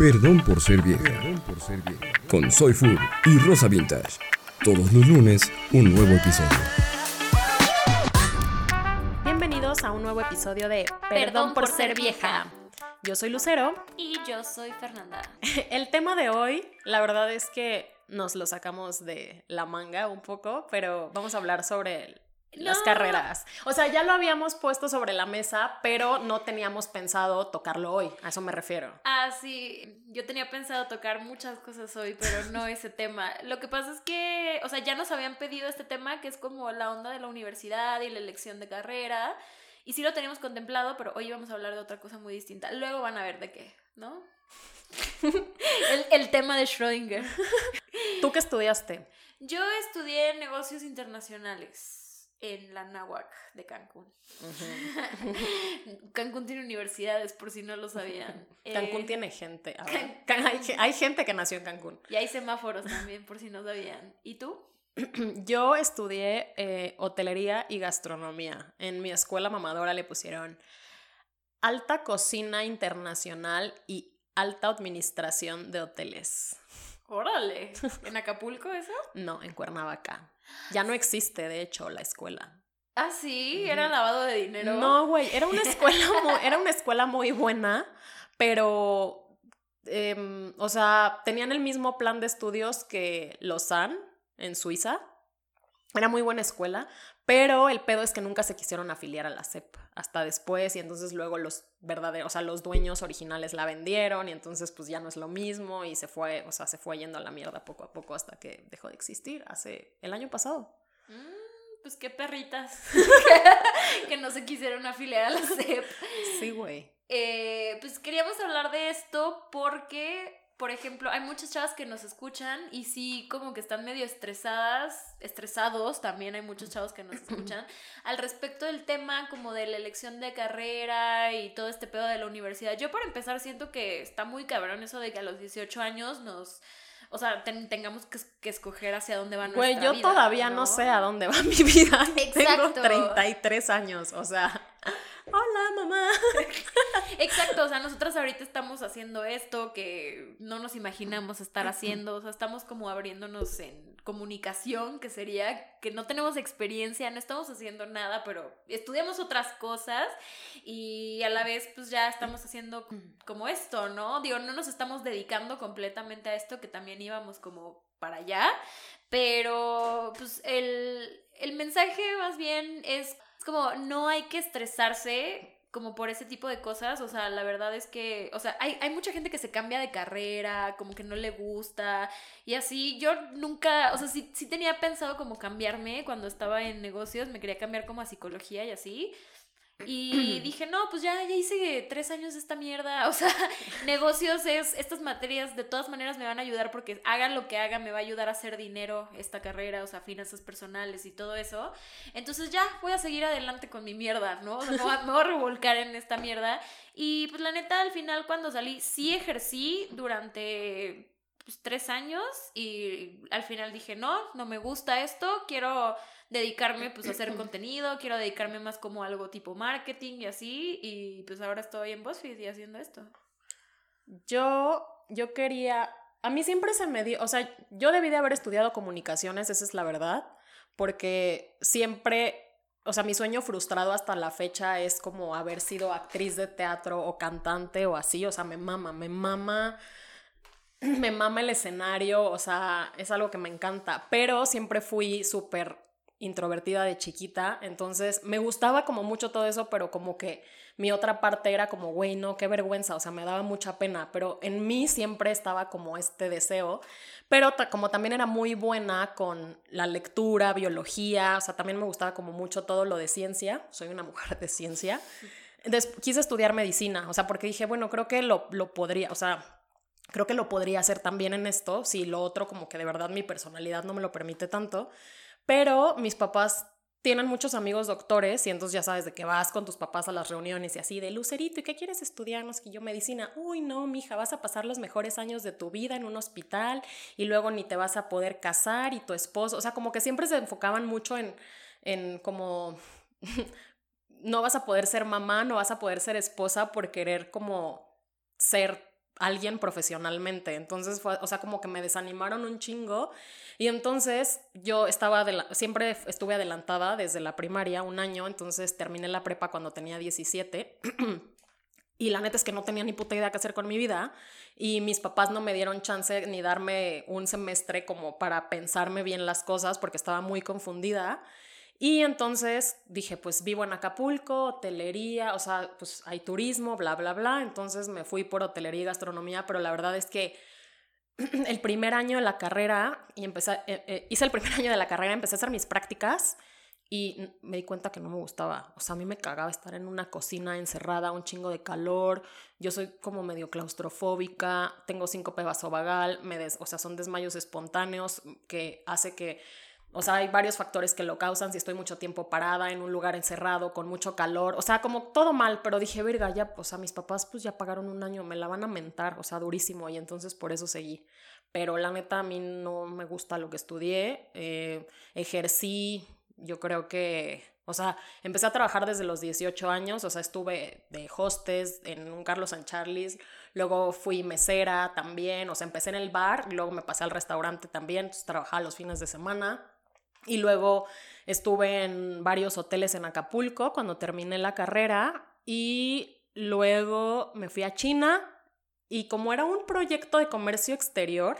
Perdón por ser vieja. Con Soy Food y Rosa Vintage. Todos los lunes, un nuevo episodio. Bienvenidos a un nuevo episodio de Perdón, por, ser vieja. Yo soy Lucero. Y yo soy Fernanda. El tema de hoy, la verdad es que nos lo sacamos de la manga un poco, pero vamos a hablar sobre las carreras. O sea, ya lo habíamos puesto sobre la mesa, pero no teníamos pensado tocarlo hoy. A eso me refiero. Ah, sí. Yo tenía pensado tocar muchas cosas hoy, pero no ese tema. Lo que pasa es que, o sea, ya nos habían pedido este tema, que es como la onda de la universidad y la elección de carrera. Y sí lo teníamos contemplado, pero hoy vamos a hablar de otra cosa muy distinta. Luego van a ver de qué, ¿no? el, el tema de Schrödinger. ¿Tú qué estudiaste? Yo estudié negocios internacionales en la Nahuac de Cancún. Cancún tiene universidades, por si no lo sabían. Cancún eh, tiene gente. hay, gente que nació en Cancún. Y hay semáforos también, por si no sabían. ¿Y tú? Yo estudié eh, hotelería y gastronomía. En mi escuela mamadora le pusieron alta cocina internacional y alta administración de hoteles. Órale. ¿En Acapulco eso? No, en Cuernavaca. Ya no existe, de hecho, la escuela. Ah, sí, era lavado de dinero. No, güey, era una escuela muy, era una escuela muy buena, pero em, o sea, tenían el mismo plan de estudios que Lausanne en Suiza. Era muy buena escuela, pero el pedo es que nunca se quisieron afiliar a la CEP hasta después y entonces luego los verdaderos, o sea, los dueños originales la vendieron y entonces pues ya no es lo mismo y se fue, o sea, se fue yendo a la mierda poco a poco hasta que dejó de existir hace el año pasado. Mm, pues qué perritas que no se quisieron afiliar a la CEP. Sí, güey. Eh, pues queríamos hablar de esto porque por ejemplo, hay muchas chavas que nos escuchan y sí, como que están medio estresadas, estresados, también hay muchos chavos que nos escuchan, al respecto del tema como de la elección de carrera y todo este pedo de la universidad. Yo para empezar siento que está muy cabrón eso de que a los 18 años nos... O sea, tengamos que, escoger hacia dónde va nuestra vida. Güey, yo todavía ¿no? sé a dónde va mi vida. Exacto. Tengo 33 años, o sea hola mamá. Exacto, o sea, nosotras ahorita estamos haciendo esto que no nos imaginamos estar haciendo, o sea, estamos como abriéndonos en comunicación, que sería que no tenemos experiencia, no estamos haciendo nada, pero estudiamos otras cosas y a la vez pues ya estamos haciendo como esto, ¿no? Digo, no nos estamos dedicando completamente a esto, que también íbamos como para allá, pero pues el, el mensaje más bien es es como, no hay que estresarse como por ese tipo de cosas, o sea, la verdad es que, o sea, hay, hay, mucha gente que se cambia de carrera, como que no le gusta, y así, yo nunca, o sea, sí, sí tenía pensado como cambiarme cuando estaba en negocios, me quería cambiar como a psicología y así, y dije, no, pues ya, ya hice tres años de esta mierda. O sea, negocios es, estas materias de todas maneras me van a ayudar porque hagan lo que haga, me va a ayudar a hacer dinero esta carrera, o sea, finanzas personales y todo eso. Entonces ya voy a seguir adelante con mi mierda, ¿no? me, voy a, revolcar en esta mierda. Y pues la neta, al final cuando salí, sí ejercí durante pues, tres años y al final dije, no, no me gusta esto, quiero dedicarme pues a hacer contenido, quiero dedicarme más como algo tipo marketing y así, y pues ahora estoy en BuzzFeed y haciendo esto. Yo, yo quería, a mí siempre se me dio, o sea, yo debí de haber estudiado comunicaciones, esa es la verdad, porque siempre o sea, mi sueño frustrado hasta la fecha es como haber sido actriz de teatro o cantante o así, o sea, me mama, me mama, me mama el escenario, o sea, es algo que me encanta, pero siempre fui súper introvertida de chiquita, entonces me gustaba como mucho todo eso, pero como que mi otra parte era como, güey, no, qué vergüenza, o sea, me daba mucha pena, pero en mí siempre estaba como este deseo, pero como también era muy buena con la lectura, biología, o sea, también me gustaba como mucho todo lo de ciencia, soy una mujer de ciencia, entonces quise estudiar medicina, o sea, porque dije, bueno, creo que lo, lo podría, o sea, creo que lo podría hacer también en esto, si lo otro como que de verdad mi personalidad no me lo permite tanto. Pero mis papás tienen muchos amigos doctores y entonces ya sabes de que vas con tus papás a las reuniones y así de Lucerito, ¿y qué quieres estudiar? No que yo medicina. Uy, no, mija, vas a pasar los mejores años de tu vida en un hospital y luego ni te vas a poder casar y tu esposo, o sea, como que siempre se enfocaban mucho en, en como no vas a poder ser mamá, no vas a poder ser esposa por querer como ser alguien profesionalmente. Entonces fue, o sea, como que me desanimaron un chingo. Y entonces yo estaba, siempre estuve adelantada desde la primaria, un año, entonces terminé la prepa cuando tenía 17. Y la neta es que no tenía ni puta idea qué hacer con mi vida. Y mis papás no me dieron chance ni darme un semestre como para pensarme bien las cosas porque estaba muy confundida. Y entonces dije, pues vivo en Acapulco, hotelería, o sea, pues hay turismo, bla, bla, bla. Entonces me fui por hotelería y gastronomía, pero la verdad es que el primer año de la carrera, y empecé, eh, eh, hice el primer año de la carrera, empecé a hacer mis prácticas y me di cuenta que no me gustaba. O sea, a mí me cagaba estar en una cocina encerrada, un chingo de calor. Yo soy como medio claustrofóbica, tengo síncope vasovagal, me des, o sea, son desmayos espontáneos que hace que, o sea, hay varios factores que lo causan si estoy mucho tiempo parada en un lugar encerrado con mucho calor. O sea, como todo mal, pero dije, verga, ya, o sea, mis papás pues ya pagaron un año, me la van a mentar, o sea, durísimo. Y entonces por eso seguí. Pero la neta a mí no me gusta lo que estudié. Eh, ejercí yo creo que, o sea, empecé a trabajar desde los 18 años, o sea, estuve de hostes en un Carlos San Charles, luego fui mesera también, o sea, empecé en el bar, luego me pasé al restaurante también, entonces trabajaba los fines de semana y luego estuve en varios hoteles en Acapulco cuando terminé la carrera y luego me fui a China y como era un proyecto de comercio exterior,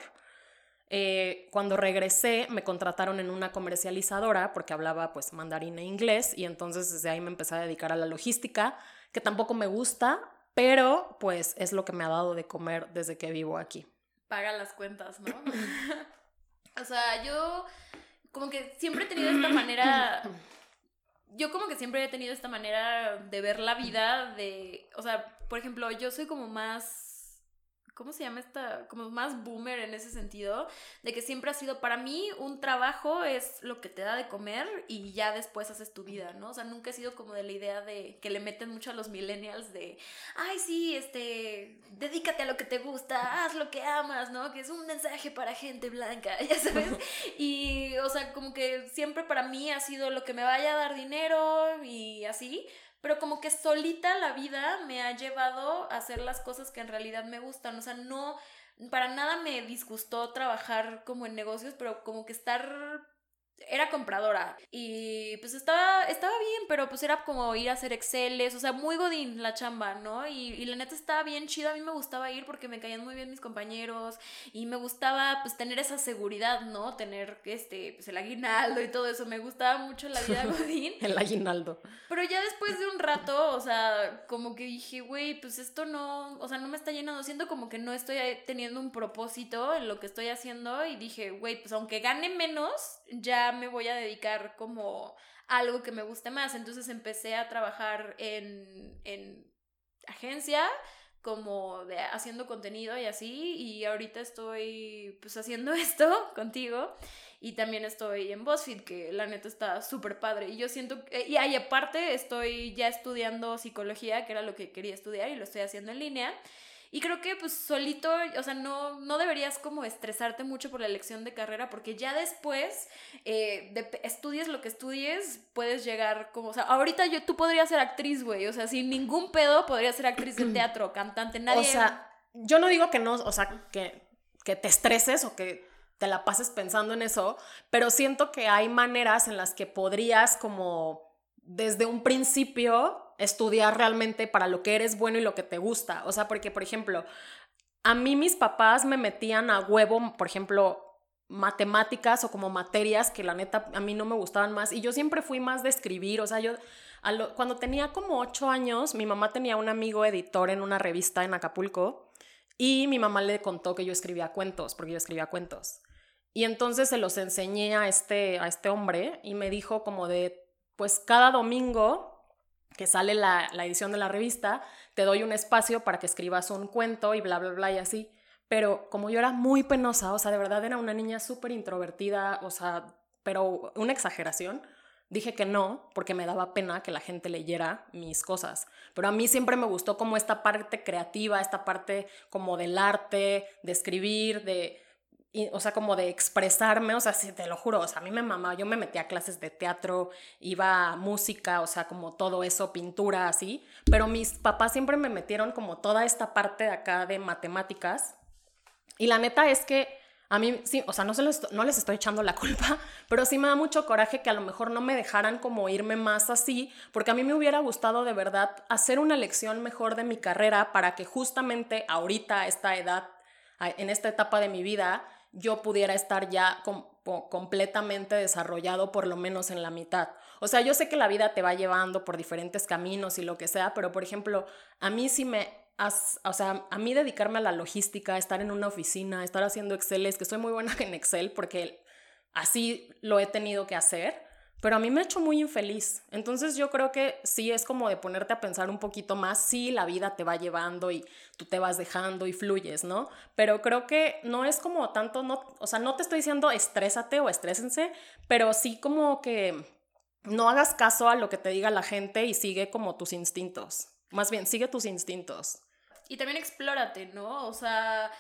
eh, cuando regresé me contrataron en una comercializadora porque hablaba pues mandarín e inglés y entonces desde ahí me empecé a dedicar a la logística, que tampoco me gusta, pero pues es lo que me ha dado de comer desde que vivo aquí. Paga las cuentas, ¿no? o sea, yo como que siempre he tenido esta manera yo como que siempre he tenido esta manera de ver la vida de, o sea, por ejemplo, yo soy como más ¿cómo se llama esta? Como más boomer en ese sentido, de que siempre ha sido, para mí, un trabajo es lo que te da de comer y ya después haces tu vida, ¿no? O sea, nunca he sido como de la idea de que le meten mucho a los millennials de, ay, sí, este, dedícate a lo que te gusta, haz lo que amas, ¿no? Que es un mensaje para gente blanca, ya sabes. Y, o sea, como que siempre para mí ha sido lo que me vaya a dar dinero y así, pero como que solita la vida me ha llevado a hacer las cosas que en realidad me gustan, o sea, no, para nada me disgustó trabajar como en negocios, pero como que estar era compradora y pues estaba, estaba bien, pero pues era como ir a hacer Exceles, o sea, muy godín la chamba, ¿no? Y, y, la neta estaba bien chido, a mí me gustaba ir porque me caían muy bien mis compañeros y me gustaba pues tener esa seguridad, ¿no? Tener este, pues el aguinaldo y todo eso, me gustaba mucho la vida godín. el aguinaldo. Pero ya después de un rato, o sea, como que dije, güey, pues esto no, o sea, no me está llenando, siento como que no estoy teniendo un propósito en lo que estoy haciendo y dije, güey, pues aunque gane menos, ya me voy a dedicar como algo que me guste más. Entonces empecé a trabajar en, en agencia como de haciendo contenido y así y ahorita estoy pues haciendo esto contigo y también estoy en BuzzFeed que la neta está súper padre y yo siento y ahí aparte estoy ya estudiando psicología que era lo que quería estudiar y lo estoy haciendo en línea y creo que pues solito, o sea, no, no deberías como estresarte mucho por la elección de carrera porque ya después, eh, de, estudies lo que estudies, puedes llegar como, o sea, ahorita yo, tú podrías ser actriz, güey, o sea, sin ningún pedo podrías ser actriz de teatro, cantante, nadie... O sea, yo no digo que no, o sea, que, que te estreses o que te la pases pensando en eso, pero siento que hay maneras en las que podrías como desde un principio estudiar realmente para lo que eres bueno y lo que te gusta. O sea, porque, por ejemplo, a mí mis papás me metían a huevo, por ejemplo, matemáticas o como materias que la neta a mí no me gustaban más. Y yo siempre fui más de escribir. O sea, yo cuando tenía como ocho años, mi mamá tenía un amigo editor en una revista en Acapulco y mi mamá le contó que yo escribía cuentos, porque yo escribía cuentos. Y entonces se los enseñé a este, a este hombre y me dijo como de, pues cada domingo que sale la, edición de la revista, te doy un espacio para que escribas un cuento y bla, bla, bla y así. Pero como yo era muy penosa, o sea, de verdad era una niña súper introvertida, o sea, pero una exageración, dije que no, porque me daba pena que la gente leyera mis cosas. Pero a mí siempre me gustó como esta parte creativa, esta parte como del arte, de escribir, de o sea, como de expresarme, o sea, sí, te lo juro, o sea, a mí me mamaba, yo me metía a clases de teatro, iba a música, o sea, como todo eso, pintura, así, pero mis papás siempre me metieron como toda esta parte de acá de matemáticas, y la neta es que a mí, sí, o sea, no, se no les estoy echando la culpa, pero sí me da mucho coraje que a lo mejor no me dejaran como irme más así, porque a mí me hubiera gustado de verdad hacer una lección mejor de mi carrera para que justamente ahorita, a esta edad, en esta etapa de mi vida, yo pudiera estar ya completamente desarrollado por lo menos en la mitad. O sea, yo sé que la vida te va llevando por diferentes caminos y lo que sea, pero por ejemplo, a mí sí me... o sea, a mí dedicarme a la logística, estar en una oficina, estar haciendo Excel, es que soy muy buena en Excel porque así lo he tenido que hacer pero a mí me ha hecho muy infeliz. Entonces yo creo que sí es como de ponerte a pensar un poquito más, sí la vida te va llevando y tú te vas dejando y fluyes, ¿no? Pero creo que no es como tanto, no, o sea, no te estoy diciendo estrésate o estrésense, pero sí como que no hagas caso a lo que te diga la gente y sigue como tus instintos. Más bien, sigue tus instintos. Y también explórate, ¿no? O sea,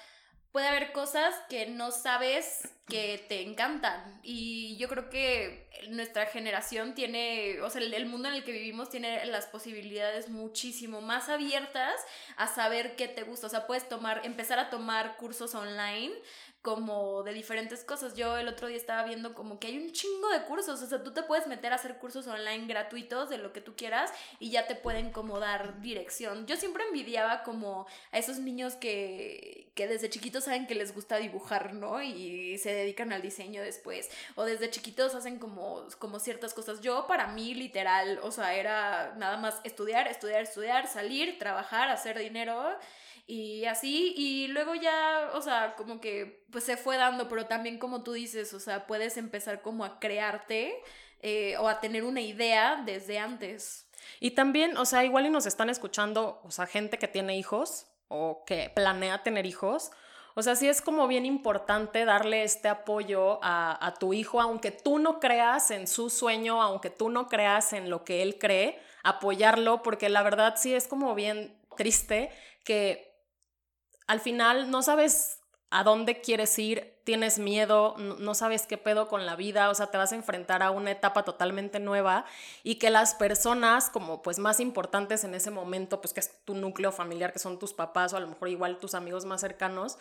puede haber cosas que no sabes que te encantan. Y yo creo que nuestra generación tiene, o sea, el, mundo en el que vivimos tiene las posibilidades muchísimo más abiertas a saber qué te gusta. O sea, puedes tomar, empezar a tomar cursos online como de diferentes cosas. Yo el otro día estaba viendo como que hay un chingo de cursos, o sea, tú te puedes meter a hacer cursos online gratuitos de lo que tú quieras y ya te pueden como dar dirección. Yo siempre envidiaba como a esos niños que, que desde chiquitos saben que les gusta dibujar, ¿no? Y se dedican al diseño después, o desde chiquitos hacen como, como ciertas cosas. Yo para mí literal, o sea, era nada más estudiar, estudiar, estudiar, salir, trabajar, hacer dinero y así, y luego ya, o sea, como que pues se fue dando, pero también como tú dices, o sea, puedes empezar como a crearte eh, o a tener una idea desde antes. Y también, o sea, igual y nos están escuchando, o sea, gente que tiene hijos o que planea tener hijos. O sea, sí es como bien importante darle este apoyo a, a, tu hijo, aunque tú no creas en su sueño, aunque tú no creas en lo que él cree, apoyarlo, porque la verdad sí es como bien triste que al final no sabes a dónde quieres ir, tienes miedo, no sabes qué pedo con la vida, o sea, te vas a enfrentar a una etapa totalmente nueva y que las personas como pues más importantes en ese momento, pues que es tu núcleo familiar, que son tus papás o a lo mejor igual tus amigos más cercanos,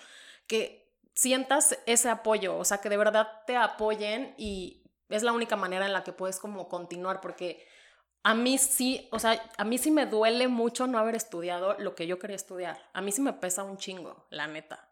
que sientas ese apoyo, o sea, que de verdad te apoyen y es la única manera en la que puedes como continuar porque a mí sí, o sea, a mí sí me duele mucho no haber estudiado lo que yo quería estudiar. A mí sí me pesa un chingo, la neta.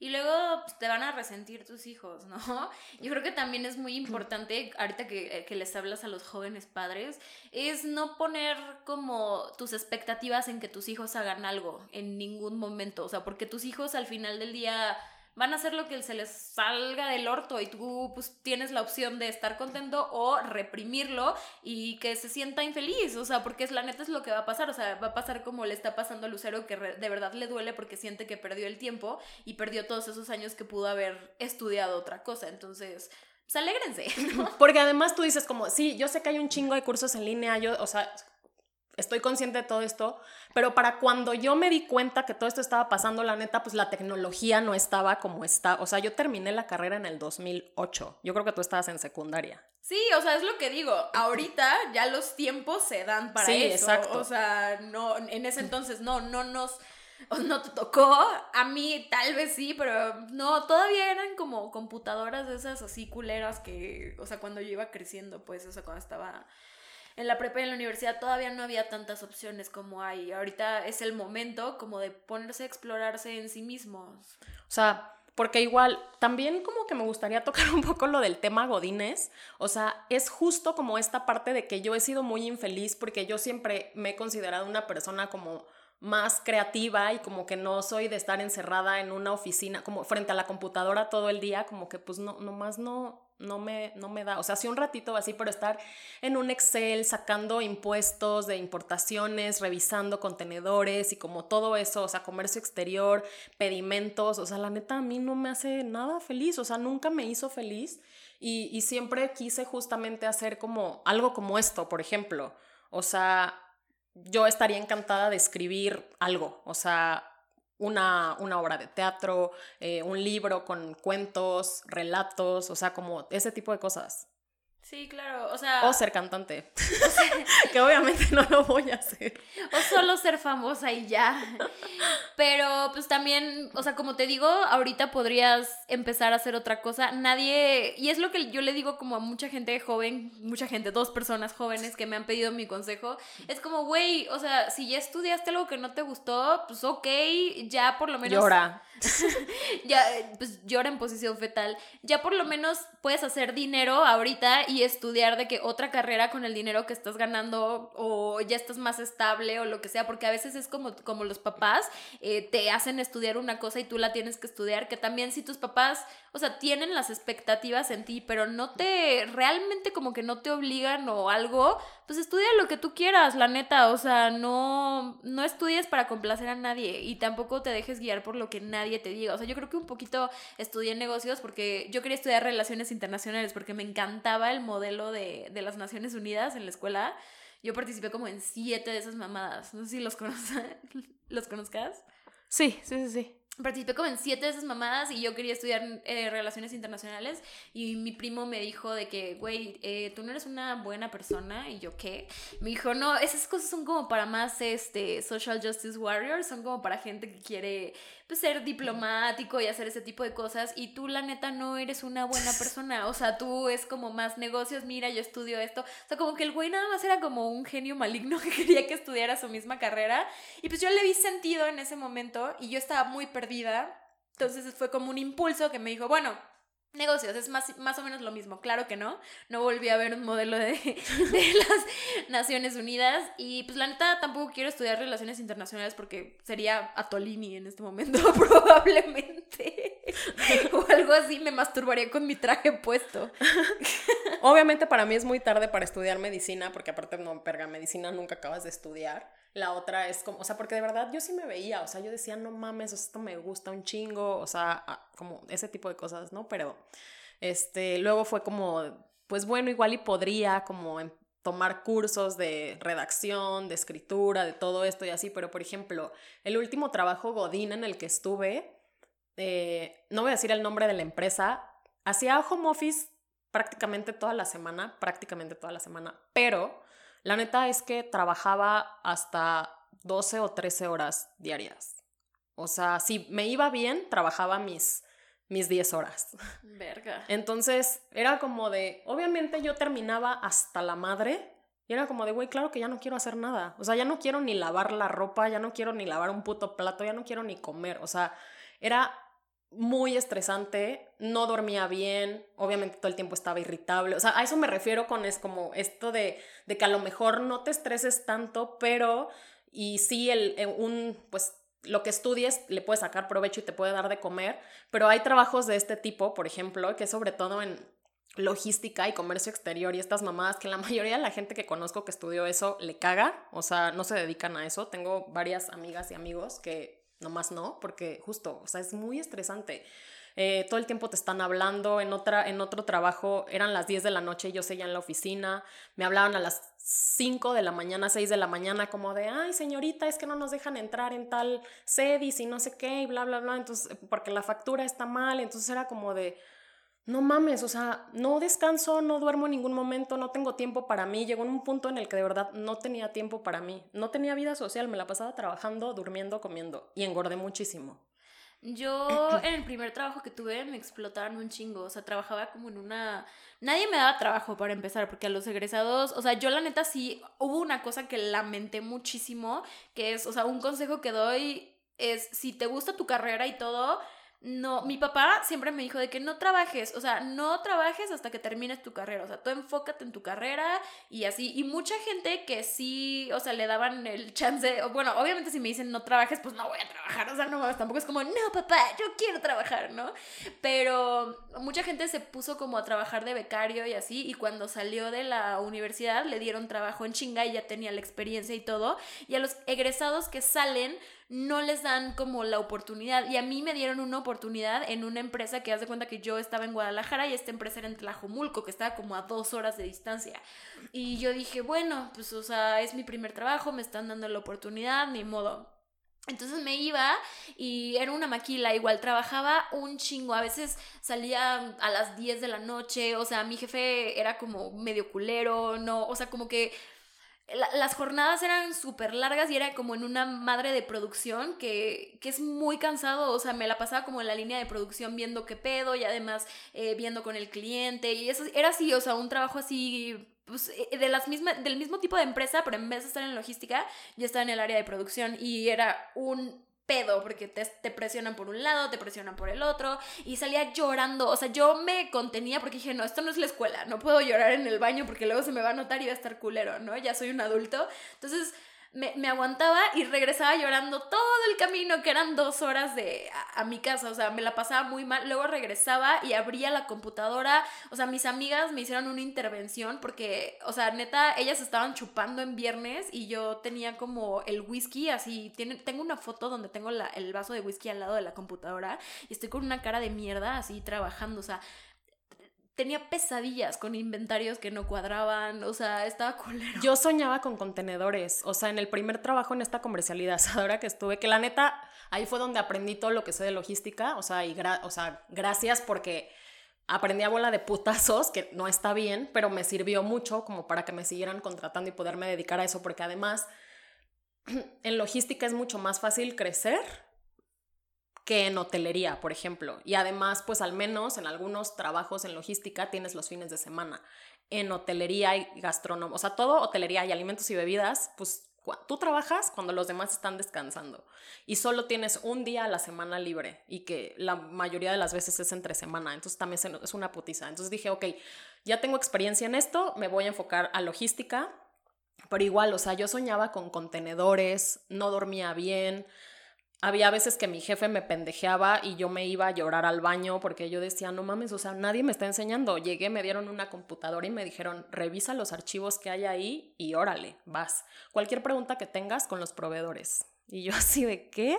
Y luego pues, te van a resentir tus hijos, ¿no? Yo creo que también es muy importante, ahorita que, que, les hablas a los jóvenes padres, es no poner como tus expectativas en que tus hijos hagan algo en ningún momento. O sea, porque tus hijos al final del día van a hacer lo que se les salga del orto y tú pues tienes la opción de estar contento o reprimirlo y que se sienta infeliz, o sea, porque es la neta es lo que va a pasar, o sea, va a pasar como le está pasando a Lucero que de verdad le duele porque siente que perdió el tiempo y perdió todos esos años que pudo haber estudiado otra cosa, entonces pues alégrense, Porque además tú dices como, sí, yo sé que hay un chingo de cursos en línea, yo, o sea, estoy consciente de todo esto, pero para cuando yo me di cuenta que todo esto estaba pasando, la neta, pues la tecnología no estaba como está. O sea, yo terminé la carrera en el 2008. Yo creo que tú estabas en secundaria. Sí, o sea, es lo que digo. Ahorita ya los tiempos se dan para sí, eso. Exacto. O sea, no, en ese entonces no, no nos no te tocó, a mí tal vez sí, pero no, todavía eran como computadoras de esas así culeras que, o sea, cuando yo iba creciendo, pues, o sea, cuando estaba en la prepa y en la universidad todavía no había tantas opciones como hay. Ahorita es el momento como de ponerse a explorarse en sí mismos. O sea, porque igual también como que me gustaría tocar un poco lo del tema Godines, o sea, es justo como esta parte de que yo he sido muy infeliz porque yo siempre me he considerado una persona como más creativa y como que no soy de estar encerrada en una oficina, como frente a la computadora todo el día, como que pues no, nomás no, no me, no me da, o sea, sí un ratito así, pero estar en un Excel sacando impuestos de importaciones, revisando contenedores y como todo eso, o sea, comercio exterior, pedimentos, o sea, la neta a mí no me hace nada feliz, o sea, nunca me hizo feliz y, y siempre quise justamente hacer como algo como esto, por ejemplo, o sea, yo estaría encantada de escribir algo, o sea, una, una obra de teatro, eh, un libro con cuentos, relatos, o sea, como ese tipo de cosas. Sí, claro, o sea... O ser cantante, que obviamente no lo voy a hacer. O solo ser famosa y ya. Pero pues también, o sea, como te digo, ahorita podrías empezar a hacer otra cosa. Nadie, y es lo que yo le digo como a mucha gente joven, mucha gente, dos personas jóvenes que me han pedido mi consejo, es como, güey, o sea, si ya estudiaste algo que no te gustó, pues ok, ya por lo menos... Llora. ya, pues llora en posición fetal. Ya por lo menos puedes hacer dinero ahorita y estudiar de que otra carrera con el dinero que estás ganando o ya estás más estable o lo que sea, porque a veces es como, como los papás eh, te hacen estudiar una cosa y tú la tienes que estudiar, que también si tus papás, o sea, tienen las expectativas en ti, pero no te, realmente como que no te obligan o algo, pues estudia lo que tú quieras, la neta, o sea, no, no estudies para complacer a nadie y tampoco te dejes guiar por lo que nadie te diga, o sea, yo creo que un poquito estudié negocios porque yo quería estudiar relaciones internacionales porque me encantaba el modelo de, de las Naciones Unidas en la escuela. Yo participé como en siete de esas mamadas. No sé si los, ¿Los conozcas. Sí, sí, sí, sí participé como en siete de esas mamadas y yo quería estudiar eh, relaciones internacionales y mi primo me dijo de que, güey, eh, tú no eres una buena persona y yo, ¿qué? Me dijo, no, esas cosas son como para más, este, social justice warriors, son como para gente que quiere, pues, ser diplomático y hacer ese tipo de cosas y tú, la neta, no eres una buena persona, o sea, tú es como más negocios, mira, yo estudio esto, o sea, como que el güey nada más era como un genio maligno que quería que estudiara su misma carrera y pues yo le vi sentido en ese momento y yo estaba muy perdida vida. Entonces fue como un impulso que me dijo, bueno, negocios, es más, más o menos lo mismo. Claro que no, no volví a ver un modelo de, de, las Naciones Unidas y pues la neta tampoco quiero estudiar relaciones internacionales porque sería Atolini en este momento probablemente. o algo así, me masturbaría con mi traje puesto. Obviamente para mí es muy tarde para estudiar medicina porque aparte no, perga, medicina nunca acabas de estudiar. La otra es como, o sea, porque de verdad yo sí me veía, o sea, yo decía, no mames, esto me gusta un chingo, o sea, ah, como ese tipo de cosas, ¿no? Pero, este, luego fue como, pues bueno, igual y podría como tomar cursos de redacción, de escritura, de todo esto y así, pero por ejemplo, el último trabajo Godín en el que estuve, eh, no voy a decir el nombre de la empresa, hacía home office prácticamente toda la semana, prácticamente toda la semana, pero la neta es que trabajaba hasta 12 o 13 horas diarias. O sea, si me iba bien, trabajaba mis, mis 10 horas. Verga. Entonces, era como de, obviamente yo terminaba hasta la madre. Y era como de, güey, claro que ya no quiero hacer nada. O sea, ya no quiero ni lavar la ropa, ya no quiero ni lavar un puto plato, ya no quiero ni comer. O sea, era muy estresante, no dormía bien, obviamente todo el tiempo estaba irritable, o sea, a eso me refiero con es como esto de, de que a lo mejor no te estreses tanto, pero y sí el, eh, un pues lo que estudies le puede sacar provecho y te puede dar de comer, pero hay trabajos de este tipo, por ejemplo, que sobre todo en logística y comercio exterior y estas mamadas que la mayoría de la gente que conozco que estudió eso le caga, o sea, no se dedican a eso. Tengo varias amigas y amigos que nomás no, porque justo, o sea, es muy estresante. Eh, todo el tiempo te están hablando, en, otra, en otro trabajo eran las 10 de la noche y yo seguía en la oficina, me hablaban a las 5 de la mañana, 6 de la mañana, como de, ay señorita, es que no nos dejan entrar en tal sedis y no sé qué, y bla, bla, bla, entonces, porque la factura está mal, entonces era como de, no mames, o sea, no descanso, no duermo en ningún momento, no tengo tiempo para mí. Llegó en un punto en el que de verdad no tenía tiempo para mí. No tenía vida social, me la pasaba trabajando, durmiendo, comiendo y engordé muchísimo. Yo en el primer trabajo que tuve me explotaron un chingo, o sea, trabajaba como en una... Nadie me daba trabajo para empezar, porque a los egresados, o sea, yo la neta sí, hubo una cosa que lamenté muchísimo, que es, o sea, un consejo que doy es, si te gusta tu carrera y todo, no, mi papá siempre me dijo de que no trabajes, o sea, no trabajes hasta que termines tu carrera, o sea, tú enfócate en tu carrera y así. Y mucha gente que sí, o sea, le daban el chance, bueno, obviamente si me dicen no trabajes, pues no voy a trabajar, o sea, no, tampoco es como, no, papá, yo quiero trabajar, ¿no? Pero mucha gente se puso como a trabajar de becario y así, y cuando salió de la universidad le dieron trabajo en chinga y ya tenía la experiencia y todo. Y a los egresados que salen, no les dan como la oportunidad. Y a mí me dieron una oportunidad en una empresa que haz de cuenta que yo estaba en Guadalajara y esta empresa era en Tlajomulco, que estaba como a dos horas de distancia. Y yo dije, bueno, pues o sea, es mi primer trabajo, me están dando la oportunidad, ni modo. Entonces me iba y era una maquila, igual trabajaba un chingo, a veces salía a las 10 de la noche, o sea, mi jefe era como medio culero, no, o sea, como que las jornadas eran súper largas y era como en una madre de producción que, que, es muy cansado, o sea, me la pasaba como en la línea de producción viendo qué pedo y además eh, viendo con el cliente y eso era así, o sea, un trabajo así pues, eh, de las del mismo tipo de empresa, pero en vez de estar en logística, ya estaba en el área de producción y era un pedo, porque te, te, presionan por un lado, te presionan por el otro, y salía llorando, o sea, yo me contenía porque dije, no, esto no es la escuela, no puedo llorar en el baño porque luego se me va a notar y va a estar culero, ¿no? Ya soy un adulto, entonces me, aguantaba y regresaba llorando todo el camino, que eran dos horas de a, mi casa, o sea, me la pasaba muy mal. Luego regresaba y abría la computadora, o sea, mis amigas me hicieron una intervención porque, o sea, neta, ellas estaban chupando en viernes y yo tenía como el whisky así, tiene, tengo una foto donde tengo el vaso de whisky al lado de la computadora y estoy con una cara de mierda así trabajando, o sea, tenía pesadillas con inventarios que no cuadraban, o sea, estaba culero. Yo soñaba con contenedores, o sea, en el primer trabajo en esta comercializadora que estuve, que la neta, ahí fue donde aprendí todo lo que sé de logística, o sea, y o sea, gracias porque aprendí a bola de putazos, que no está bien, pero me sirvió mucho como para que me siguieran contratando y poderme dedicar a eso, porque además en logística es mucho más fácil crecer que en hotelería, por ejemplo. Y además, pues al menos en algunos trabajos en logística tienes los fines de semana. En hotelería y gastronomía, o sea, todo hotelería y alimentos y bebidas, pues tú trabajas cuando los demás están descansando y solo tienes un día a la semana libre y que la mayoría de las veces es entre semana, entonces también es una putiza. Entonces dije, ok, ya tengo experiencia en esto, me voy a enfocar a logística, pero igual, o sea, yo soñaba con contenedores, no dormía bien, había veces que mi jefe me pendejeaba y yo me iba a llorar al baño porque yo decía, no mames, o sea, nadie me está enseñando. Llegué, me dieron una computadora y me dijeron, revisa los archivos que hay ahí y órale, vas. Cualquier pregunta que tengas con los proveedores. Y yo así de, ¿qué?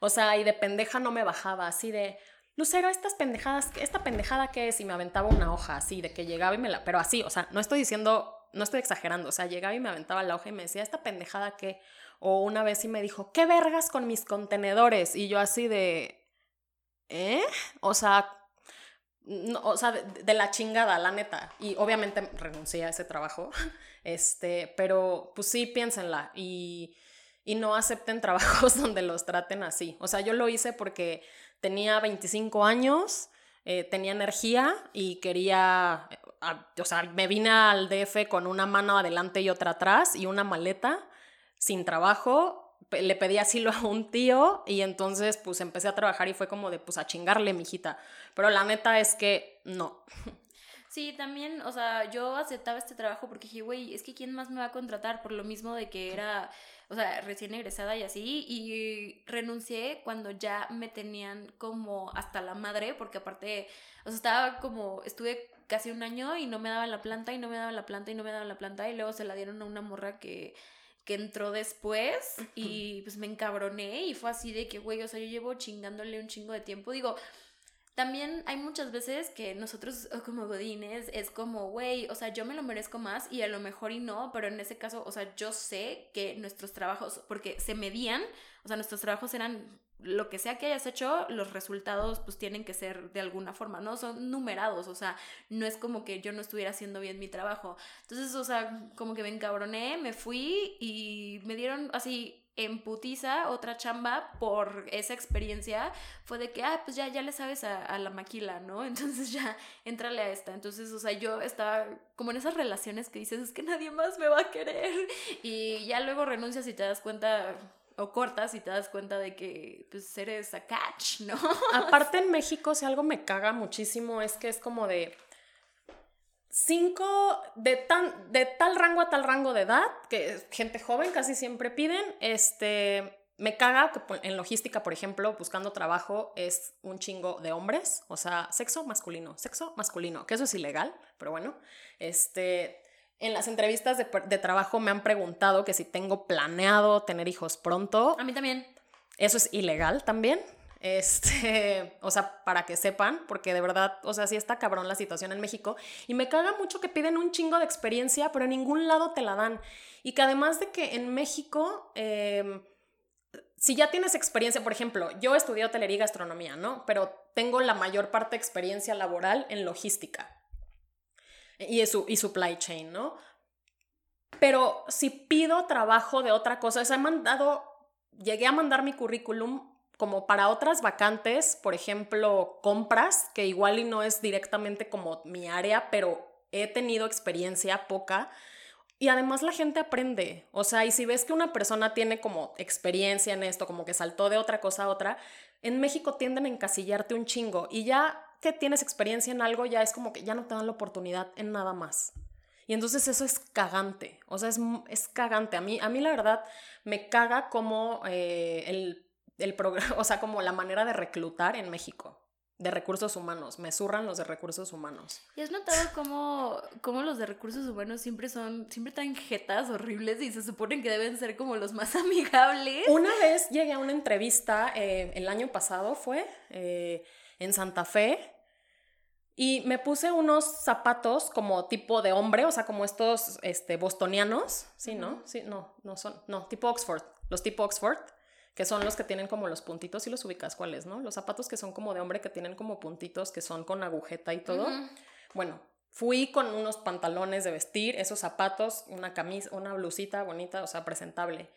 O sea, y de pendeja no me bajaba, así de, Lucero, estas pendejadas, esta pendejada qué es, y me aventaba una hoja así, de que llegaba y me la, pero así, o sea, no estoy diciendo, no estoy exagerando, o sea, llegaba y me aventaba la hoja y me decía, esta pendejada qué, o una vez sí me dijo, ¿qué vergas con mis contenedores? Y yo así de, ¿eh? O sea, o sea, de, la chingada, la neta. Y obviamente renuncié a ese trabajo, este, pero pues sí, piénsenla y, y no acepten trabajos donde los traten así. O sea, yo lo hice porque tenía 25 años, eh, tenía energía y quería, eh, o sea, me vine al DF con una mano adelante y otra atrás y una maleta sin trabajo, le pedí asilo a un tío y entonces pues empecé a trabajar y fue como de pues a chingarle, mijita. Pero la neta es que no. Sí, también, o sea, yo aceptaba este trabajo porque dije, güey, es que ¿quién más me va a contratar? Por lo mismo de que era, o sea, recién egresada y así, y renuncié cuando ya me tenían como hasta la madre, porque aparte, o sea, estaba como, estuve casi un año y no me daban la planta y no me daban la planta y no me daban la planta y luego se la dieron a una morra que que entró después y pues me encabroné y fue así de que, güey, o sea, yo llevo chingándole un chingo de tiempo. Digo, también hay muchas veces que nosotros como godines es como, güey, o sea, yo me lo merezco más y a lo mejor y no, pero en ese caso, o sea, yo sé que nuestros trabajos, porque se medían, o sea, nuestros trabajos eran lo que sea que hayas hecho, los resultados pues tienen que ser de alguna forma, ¿no? Son numerados, o sea, no es como que yo no estuviera haciendo bien mi trabajo. Entonces, o sea, como que me encabroné, me fui y me dieron así en putiza otra chamba por esa experiencia fue de que, ah, pues ya, ya le sabes a, a, la maquila, ¿no? Entonces ya, entrale a esta. Entonces, o sea, yo estaba como en esas relaciones que dices, es que nadie más me va a querer. Y ya luego renuncias y te das cuenta o cortas y te das cuenta de que pues eres a catch, ¿no? Aparte en México, si algo me caga muchísimo es que es como de cinco de, tan, de tal rango a tal rango de edad, que gente joven casi siempre piden, este, me caga que en logística, por ejemplo, buscando trabajo es un chingo de hombres, o sea, sexo masculino, sexo masculino, que eso es ilegal, pero bueno, este, en las entrevistas de, trabajo me han preguntado que si tengo planeado tener hijos pronto. A mí también. Eso es ilegal también. Este, o sea, para que sepan, porque de verdad, o sea, sí está cabrón la situación en México. Y me caga mucho que piden un chingo de experiencia, pero en ningún lado te la dan. Y que además de que en México, em, si ya tienes experiencia, por ejemplo, yo estudié hotelería y gastronomía, ¿no? Pero tengo la mayor parte de experiencia laboral en logística y, y supply chain, ¿no? Pero si pido trabajo de otra cosa, o sea, he mandado, llegué a mandar mi currículum como para otras vacantes, por ejemplo, compras, que igual y no es directamente como mi área, pero he tenido experiencia poca. Y además la gente aprende, o sea, y si ves que una persona tiene como experiencia en esto, como que saltó de otra cosa a otra, en México tienden a encasillarte un chingo y ya que tienes experiencia en algo, ya es como que ya no te dan la oportunidad en nada más. Y entonces eso es cagante, o sea, es, es cagante. A mí, a mí la verdad me caga como eh, el, el o sea, como la manera de reclutar en México de recursos humanos, me zurran los de recursos humanos. ¿Y has notado cómo, cómo los de recursos humanos siempre son, siempre tan jetas horribles y se suponen que deben ser como los más amigables? Una vez llegué a una entrevista, eh, el año pasado fue, eh, en Santa Fe, y me puse unos zapatos como tipo de hombre, o sea, como estos este, bostonianos, ¿sí, no? Sí, no, no son, no, tipo Oxford, los tipo Oxford que son los que tienen como los puntitos y los ubicas cuáles, ¿no? Los zapatos que son como de hombre que tienen como puntitos, que son con agujeta y todo. Bueno, fui con unos pantalones de vestir, esos zapatos, una camisa, una blusita bonita, o sea, presentable.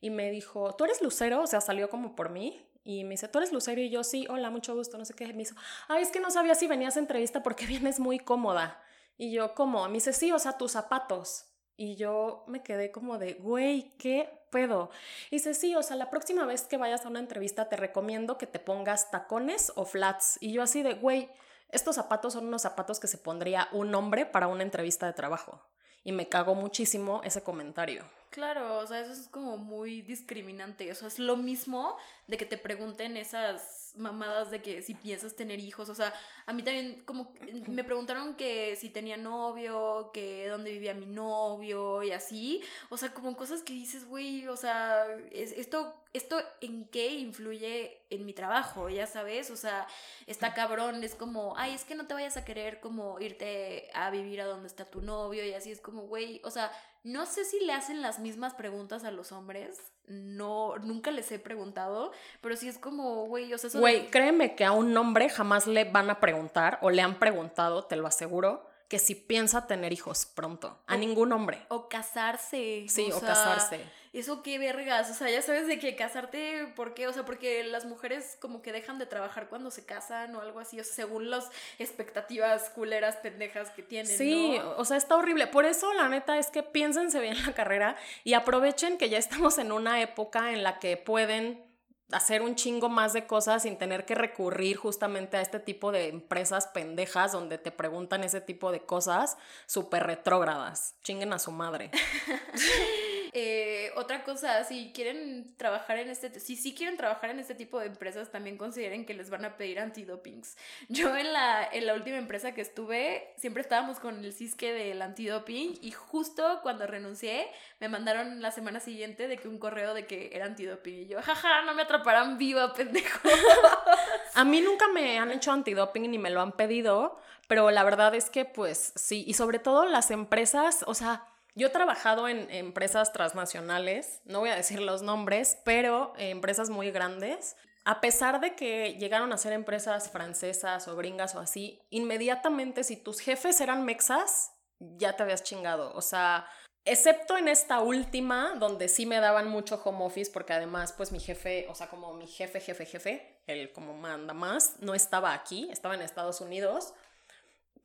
Y me dijo, ¿tú eres lucero? O sea, salió como por mí. Y me dice, ¿tú eres lucero? Y yo, sí, hola, mucho gusto, no sé qué. Me hizo, ay, es que no sabía si venías a entrevista porque vienes muy cómoda. Y yo, ¿cómo? Me dice, sí, o sea, tus zapatos. Y yo me quedé como de, güey, ¿qué pedo? Y dice, sí, o sea, la próxima vez que vayas a una entrevista te recomiendo que te pongas tacones o flats. Y yo así de, güey, estos zapatos son unos zapatos que se pondría un hombre para una entrevista de trabajo. Y me cago muchísimo ese comentario. Claro, o sea, eso es como muy discriminante. O sea, es lo mismo de que te pregunten esas mamadas de que si piensas tener hijos, o sea, a mí también como me preguntaron que si tenía novio, que dónde vivía mi novio y así, o sea, como cosas que dices, güey, o sea, esto, esto en qué influye en mi trabajo, ya sabes, o sea, está cabrón, es como, ay, es que no te vayas a querer como irte a vivir a donde está tu novio y así es como, güey, o sea, no sé si le hacen las mismas preguntas a los hombres. No, nunca les he preguntado, pero sí es como, güey, o sea, Güey, créeme que a un hombre jamás le van a preguntar o le han preguntado, te lo aseguro, que si piensa tener hijos pronto. A ningún hombre. O casarse. Sí, o, casarse. Eso qué vergas. O sea, ya sabes de que casarte, ¿por qué? O sea, porque las mujeres como que dejan de trabajar cuando se casan o algo así, o según las expectativas culeras pendejas que tienen. Sí, o sea, está horrible. Por eso, la neta, es que piénsense bien la carrera y aprovechen que ya estamos en una época en la que pueden hacer un chingo más de cosas sin tener que recurrir justamente a este tipo de empresas pendejas donde te preguntan ese tipo de cosas súper retrógradas. Chinguen a su madre. Eh, otra cosa, si quieren trabajar en este, si sí quieren trabajar en este tipo de empresas, también consideren que les van a pedir antidopings. Yo en la, en la última empresa que estuve, siempre estábamos con el cisque del antidoping y justo cuando renuncié, me mandaron la semana siguiente de que un correo de que era antidoping y yo, jaja, no me atraparán viva, pendejo. a mí nunca me han hecho antidoping ni me lo han pedido, pero la verdad es que pues sí, y sobre todo las empresas, o sea, yo he trabajado en empresas transnacionales, no voy a decir los nombres, pero empresas muy grandes. A pesar de que llegaron a ser empresas francesas o gringas o así, inmediatamente si tus jefes eran mexas, ya te habías chingado. O sea, excepto en esta última, donde sí me daban mucho home office, porque además, pues mi jefe, o sea, como mi jefe, jefe, jefe, él como manda más, no estaba aquí, estaba en Estados Unidos.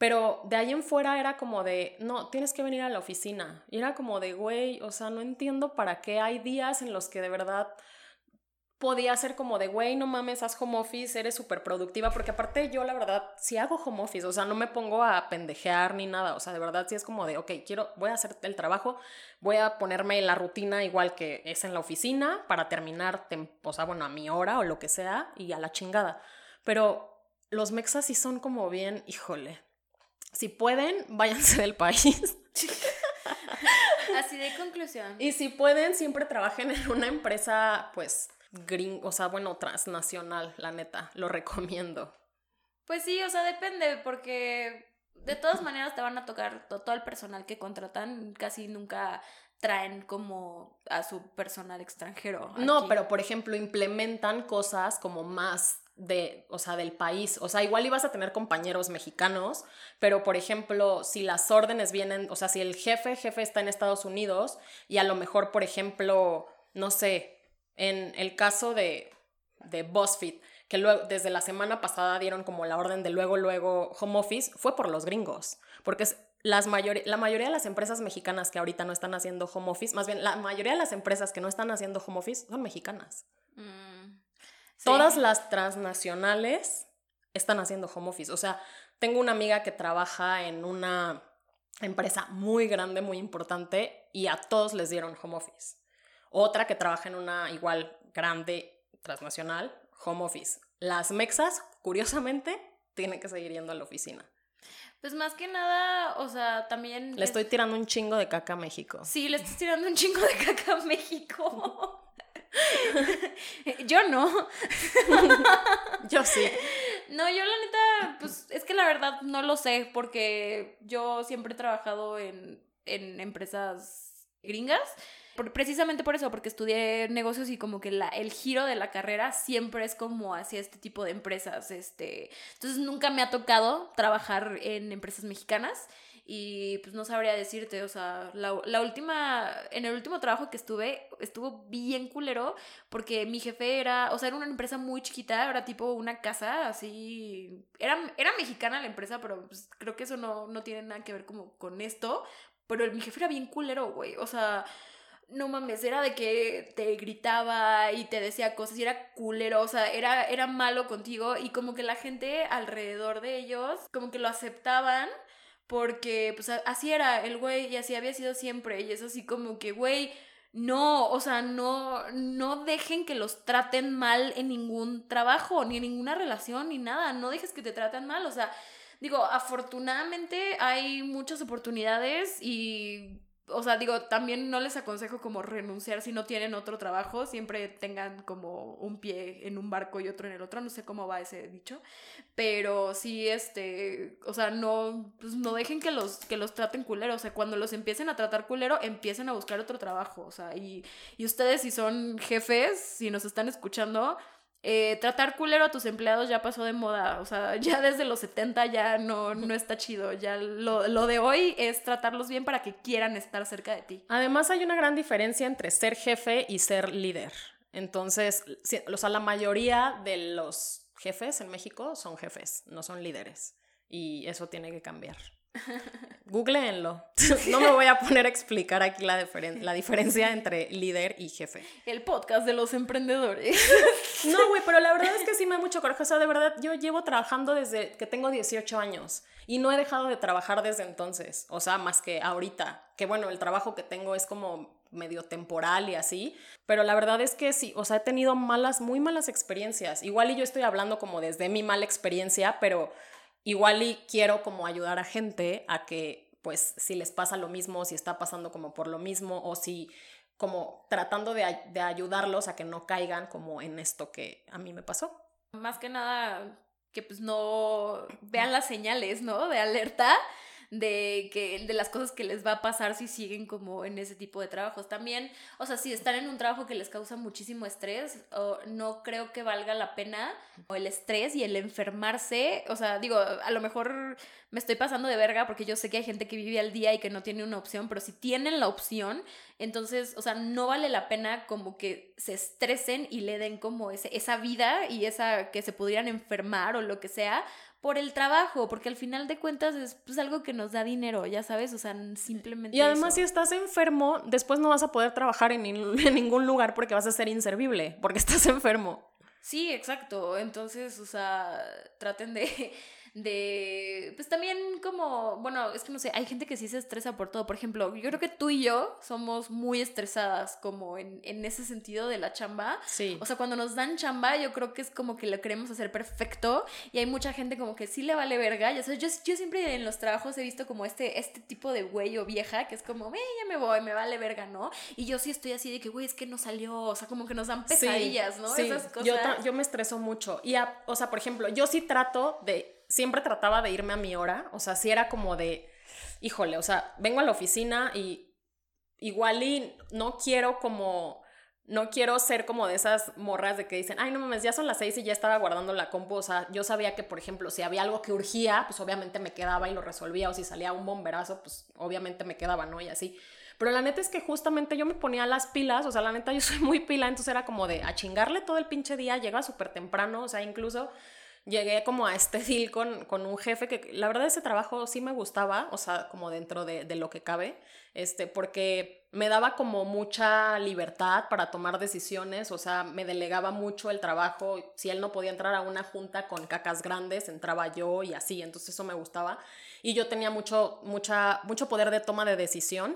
Pero de ahí en fuera era como de, no, tienes que venir a la oficina. Y era como de, güey, o sea, no entiendo para qué hay días en los que de verdad podía ser como de, güey, no mames, haz home office, eres súper productiva, porque aparte yo la verdad, si hago home office, o sea, no me pongo a pendejear ni nada, o sea, de verdad sí es como de, ok, quiero, voy a hacer el trabajo, voy a ponerme la rutina igual que es en la oficina para terminar, o sea, bueno, a mi hora o lo que sea y a la chingada. Pero los mexas sí son como bien, híjole, si pueden, váyanse del país. Así de conclusión. Y si pueden, siempre trabajen en una empresa, pues, green, o sea, bueno, transnacional, la neta, lo recomiendo. Pues sí, o sea, depende, porque de todas maneras te van a tocar todo el personal que contratan, casi nunca traen como a su personal extranjero. No, pero por ejemplo, implementan cosas como más de, o sea, del país. O sea, igual ibas a tener compañeros mexicanos, pero por ejemplo, si las órdenes vienen, o sea, si el jefe, jefe está en Estados Unidos y a lo mejor, por ejemplo, no sé, en el caso de, de BuzzFeed, que luego, desde la semana pasada dieron como la orden de luego, luego home office, fue por los gringos, porque las mayor, la mayoría de las empresas mexicanas que ahorita no están haciendo home office, más bien la mayoría de las empresas que no están haciendo home office son mexicanas. Mm, sí. Todas las transnacionales están haciendo home office. O sea, tengo una amiga que trabaja en una empresa muy grande, muy importante, y a todos les dieron home office. Otra que trabaja en una igual grande transnacional, home office. Las mexas, curiosamente, tienen que seguir yendo a la oficina. Pues más que nada, o sea, también... Le es- estoy tirando un chingo de caca a México. Sí, le estás tirando un chingo de caca a México. Yo no. Yo sí. No, yo la neta, pues es que la verdad no lo sé, porque yo siempre he trabajado en, en empresas gringas. por- precisamente por eso, porque estudié negocios y como que la, el giro de la carrera siempre es como hacia este tipo de empresas. Este, entonces nunca me ha tocado trabajar en empresas mexicanas. Y pues no sabría decirte, o sea, la, la última, en el último trabajo que estuve, estuvo bien culero, porque mi jefe era, o sea, era una empresa muy chiquita, era tipo una casa, así, era, era mexicana la empresa, pero pues, creo que eso no, no tiene nada que ver como con esto, pero mi jefe era bien culero, güey, o sea, no mames, era de que te gritaba y te decía cosas y era culero, o sea, era, era malo contigo y como que la gente alrededor de ellos como que lo aceptaban porque pues así era el güey y así había sido siempre y es así como que, güey, no, o sea, no, no dejen que los traten mal en ningún trabajo, ni en ninguna relación, ni nada, no dejes que te traten mal, o sea, digo, afortunadamente hay muchas oportunidades y, o sea, digo, también no les aconsejo como renunciar si no tienen otro trabajo, siempre tengan como un pie en un barco y otro en el otro, no sé cómo va ese dicho, pero sí, este, o sea, no, pues no dejen que los, que los traten culero, o sea, cuando los empiecen a tratar culero, empiecen a buscar otro trabajo, o sea, y, y ustedes si son jefes, si nos están escuchando, eh, tratar culero a tus empleados ya pasó de moda, o sea, ya desde los 70 ya no, no está chido, ya lo, lo de hoy es tratarlos bien para que quieran estar cerca de ti. Además hay una gran diferencia entre ser jefe y ser líder. Entonces, o sea, la mayoría de los jefes en México son jefes, no son líderes. Y eso tiene que cambiar. Googleenlo. No me voy a poner a explicar aquí la, diferen- la diferencia entre líder y jefe. El podcast de los emprendedores. No, güey, pero la verdad es que sí me da mucho coraje. O sea, de verdad, yo llevo trabajando desde que tengo 18 años y no he dejado de trabajar desde entonces. O sea, más que ahorita. Que bueno, el trabajo que tengo es como medio temporal y así. Pero la verdad es que sí, o sea, he tenido malas, muy malas experiencias. Igual y yo estoy hablando como desde mi mala experiencia, pero igual y quiero como ayudar a gente a que pues si les pasa lo mismo, si está pasando como por lo mismo o si como tratando de, de ayudarlos a que no caigan como en esto que a mí me pasó. Más que nada que pues no vean las señales, ¿no? De alerta de que de las cosas que les va a pasar si siguen como en ese tipo de trabajos. También, o sea, si están en un trabajo que les causa muchísimo estrés, o no creo que valga la pena o el estrés y el enfermarse, o sea, digo, a lo mejor me estoy pasando de verga porque yo sé que hay gente que vive al día y que no tiene una opción, pero si tienen la opción, entonces, o sea, no vale la pena como que se estresen y le den como ese, esa vida y esa que se pudieran enfermar o lo que sea por el trabajo, porque al final de cuentas es pues, algo que nos da dinero, ya sabes, o sea, simplemente... Y además si estás enfermo, después no vas a poder trabajar en, en ningún lugar porque vas a ser inservible, porque estás enfermo. Sí, exacto. Entonces, o sea, traten de, de, pues también como, bueno, es que no sé, hay gente que sí se estresa por todo. Por ejemplo, yo creo que tú y yo somos muy estresadas como en, en ese sentido de la chamba. Sí. O sea, cuando nos dan chamba, yo creo que es como que lo queremos hacer perfecto y hay mucha gente como que sí le vale verga. Sabes, yo, yo siempre en los trabajos he visto como este, este tipo de güey o vieja que es como, "Eh, ya me voy, me vale verga, ¿no? Y yo sí estoy así de que, güey, es que no salió, o sea, como que nos dan Sí, pesadillas, ¿no? sí. Esas cosas. Yo, yo me estreso mucho. Y, a- o sea, por ejemplo, yo sí trato de siempre trataba de irme a mi hora, o sea, si era como de, híjole, o sea, vengo a la oficina y igual y no quiero como no quiero ser como de esas morras de que dicen, ay, no mames, ya son las seis y ya estaba guardando la compu. O sea, yo sabía que, por ejemplo, si había algo que urgía, pues obviamente me quedaba y lo resolvía. O si salía un bomberazo, pues obviamente me quedaba, ¿no? Y así. Pero la neta es que justamente yo me ponía las pilas, o sea, la neta yo soy muy pila, entonces era como de a chingarle todo el pinche día, llega súper temprano, o sea, incluso llegué como a este deal con, con, un jefe que la verdad ese trabajo sí me gustaba, o sea, como dentro de, de lo que cabe, este, porque me daba como mucha libertad para tomar decisiones, o sea, me delegaba mucho el trabajo, si él no podía entrar a una junta con cacas grandes, entraba yo y así, entonces eso me gustaba. Y yo tenía mucho, mucha, mucho poder de toma de decisión.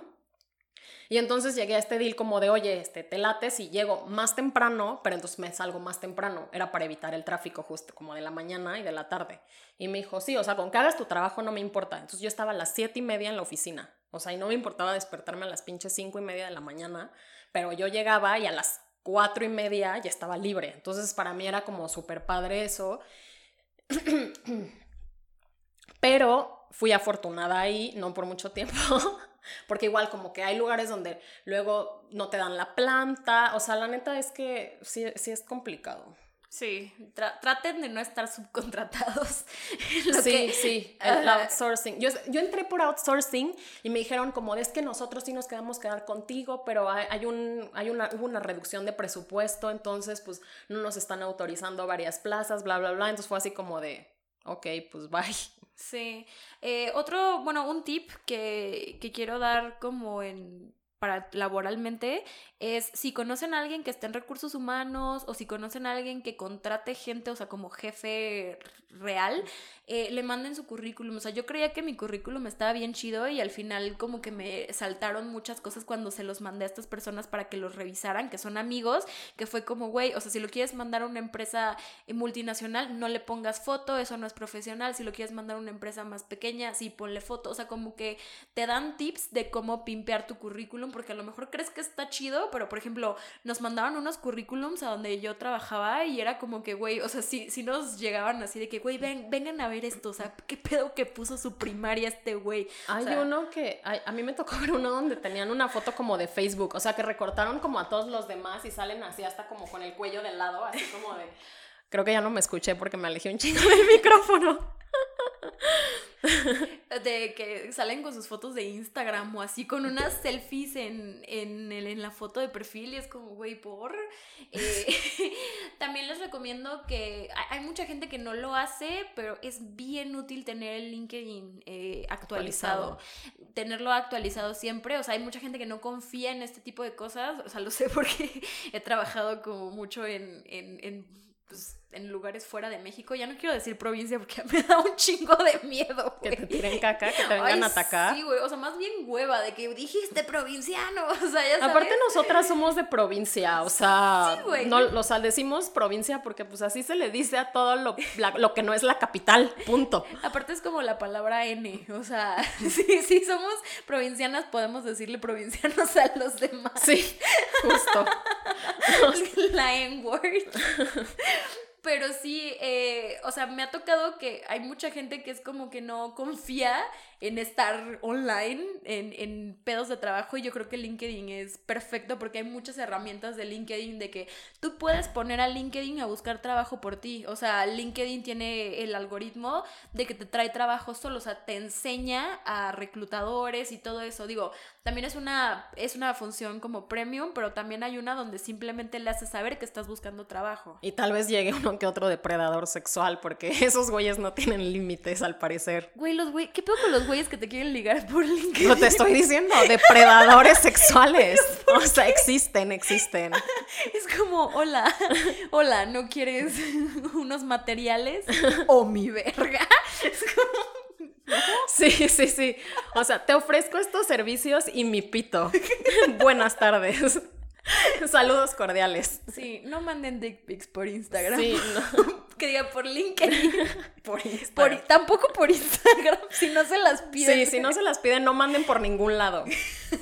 Y entonces llegué a este deal como de, oye, este, te lates y llego más temprano, pero entonces me salgo más temprano. Era para evitar el tráfico justo como de la mañana y de la tarde. Y me dijo, sí, o sea, con que hagas tu trabajo no me importa. Entonces yo estaba a las siete y media en la oficina. O sea, y no me importaba despertarme a las pinches cinco y media de la mañana, pero yo llegaba y a las cuatro y media ya estaba libre. Entonces para mí era como súper padre eso. pero fui afortunada ahí, no por mucho tiempo, porque igual como que hay lugares donde luego no te dan la planta, o sea, la neta es que sí, sí es complicado. Sí, traten de no estar subcontratados. sí, sí, el outsourcing. Yo, yo, entré por outsourcing y me dijeron como, es que nosotros sí nos quedamos quedar contigo, pero hay, un, hay una, hubo una reducción de presupuesto, entonces pues no nos están autorizando varias plazas, bla, bla, bla. Entonces fue así como de, ok, pues bye. Sí. Eh, otro, bueno, un tip que, que quiero dar como en para laboralmente es si conocen a alguien que esté en recursos humanos o si conocen a alguien que contrate gente, o sea, como jefe real, eh, le manden su currículum. O sea, yo creía que mi currículum estaba bien chido y al final como que me saltaron muchas cosas cuando se los mandé a estas personas para que los revisaran, que son amigos, que fue como, güey, o sea, si lo quieres mandar a una empresa eh, multinacional, no le pongas foto, eso no es profesional. Si lo quieres mandar a una empresa más pequeña, sí, ponle foto. O sea, como que te dan tips de cómo pimpear tu currículum porque a lo mejor crees que está chido, pero por ejemplo, nos mandaban unos currículums a donde yo trabajaba y era como que, güey, o sea, si, si nos llegaban así de que, güey, ven, vengan a ver esto, o sea, ¿qué pedo que puso su primaria este güey? Hay uno que, a mí me tocó ver uno donde tenían una foto como de Facebook, o sea, que recortaron como a todos los demás y salen así hasta como con el cuello del lado, así como de... Creo que ya no me escuché porque me alejé un chingo del micrófono. de que salen con sus fotos de Instagram o así con unas selfies en, en, en la foto de perfil y es como, güey, por... Eh, también les recomiendo que hay mucha gente que no lo hace, pero es bien útil tener el LinkedIn eh, actualizado. Tenerlo actualizado siempre. O sea, hay mucha gente que no confía en este tipo de cosas. O sea, lo sé porque he trabajado como mucho en, en, en pues, en lugares fuera de México. Ya no quiero decir provincia porque me da un chingo de miedo. Que te tiren caca, que te vengan a atacar. Sí, güey. O sea, más bien hueva de que dijiste provinciano. O sea, ya sabes. Aparte, nosotras somos de provincia. O sea, sí, no, o sea, decimos provincia porque, pues, así se le dice a todo lo, lo que no es la capital. Punto. Aparte, es como la palabra N. O sea, sí, sí somos provincianas, podemos decirle provincianos a los demás. Sí, justo. la N-word. Pero sí, eh, o sea, me ha tocado que hay mucha gente que es como que no confía en estar online, en, en, pedos de trabajo, y yo creo que LinkedIn es perfecto porque hay muchas herramientas de LinkedIn de que tú puedes poner a LinkedIn a buscar trabajo por ti. O sea, LinkedIn tiene el algoritmo de que te trae trabajo solo, o sea, te enseña a reclutadores y todo eso. Digo, también es una, es una función como premium, pero también hay una donde simplemente le haces saber que estás buscando trabajo. Y tal vez llegue uno que otro depredador sexual, porque esos güeyes no tienen límites al parecer. Güey, los güey, ¿qué pedo con los güeyes que te quieren ligar por LinkedIn. No te estoy diciendo, depredadores sexuales. O sea, existen, existen. Es como, hola, hola, ¿no quieres unos materiales? O mi verga. Es como. Sí, sí, sí. O sea, te ofrezco estos servicios y mi pito. Buenas tardes. Saludos cordiales. Sí, no manden dick pics por Instagram. Sí, no. que diga por LinkedIn. por Instagram. tampoco por Instagram, si no se las piden. Sí, si no se las piden, no manden por ningún lado.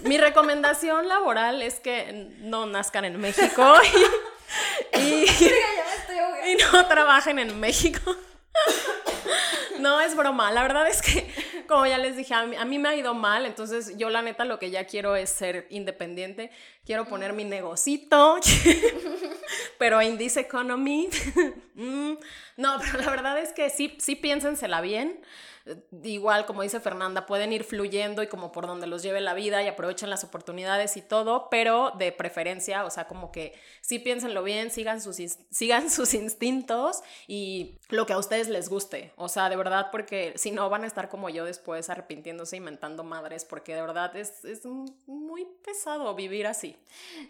Mi recomendación laboral es que no nazcan en México y, y, y no trabajen en México. No, es broma. La verdad es que, como ya les dije, a mí, a mí me ha ido mal. Entonces, yo la neta lo que ya quiero es ser independiente. Quiero poner mi negocito. pero in this economy. Mm, no, pero la verdad es que sí, sí piénsensela bien igual como dice Fernanda, pueden ir fluyendo y como por donde los lleve la vida y aprovechen las oportunidades y todo, pero de preferencia, o sea, como que sí piénsenlo bien, sigan sus, sigan sus instintos y lo que a ustedes les guste, o sea, de verdad, porque si no van a estar como yo después arrepintiéndose, inventando madres, porque de verdad es, es muy pesado vivir así.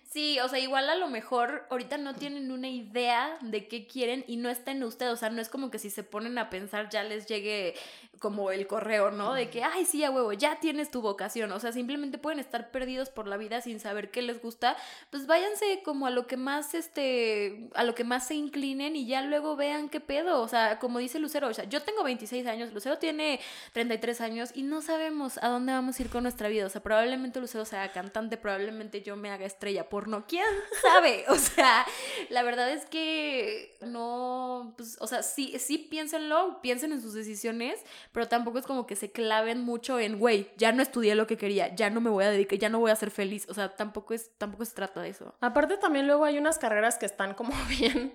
Sí, o sea, igual a lo mejor ahorita no tienen una idea de qué quieren y no está en ustedes, o sea, no es como que si se ponen a pensar ya les llegue como el correo, ¿no? De que, ay, sí, a huevo, ya tienes tu vocación. O sea, simplemente pueden estar perdidos por la vida sin saber qué les gusta. Pues váyanse como a lo que más, este, a lo que más se inclinen y ya luego vean qué pedo. O sea, como dice Lucero, o sea, yo tengo 26 años, Lucero tiene 33 años y no sabemos a dónde vamos a ir con nuestra vida. O sea, probablemente Lucero sea cantante, probablemente yo me haga estrella porno. ¿Quién sabe? O sea, la verdad es que no, pues, o sea, sí, sí piénsenlo, piensen en sus decisiones, pero tampoco es como que se claven mucho en, güey, ya no estudié lo que quería, ya no me voy a dedicar, ya no voy a ser feliz. O sea, tampoco es, tampoco se trata de eso. Aparte también luego hay unas carreras que están como bien,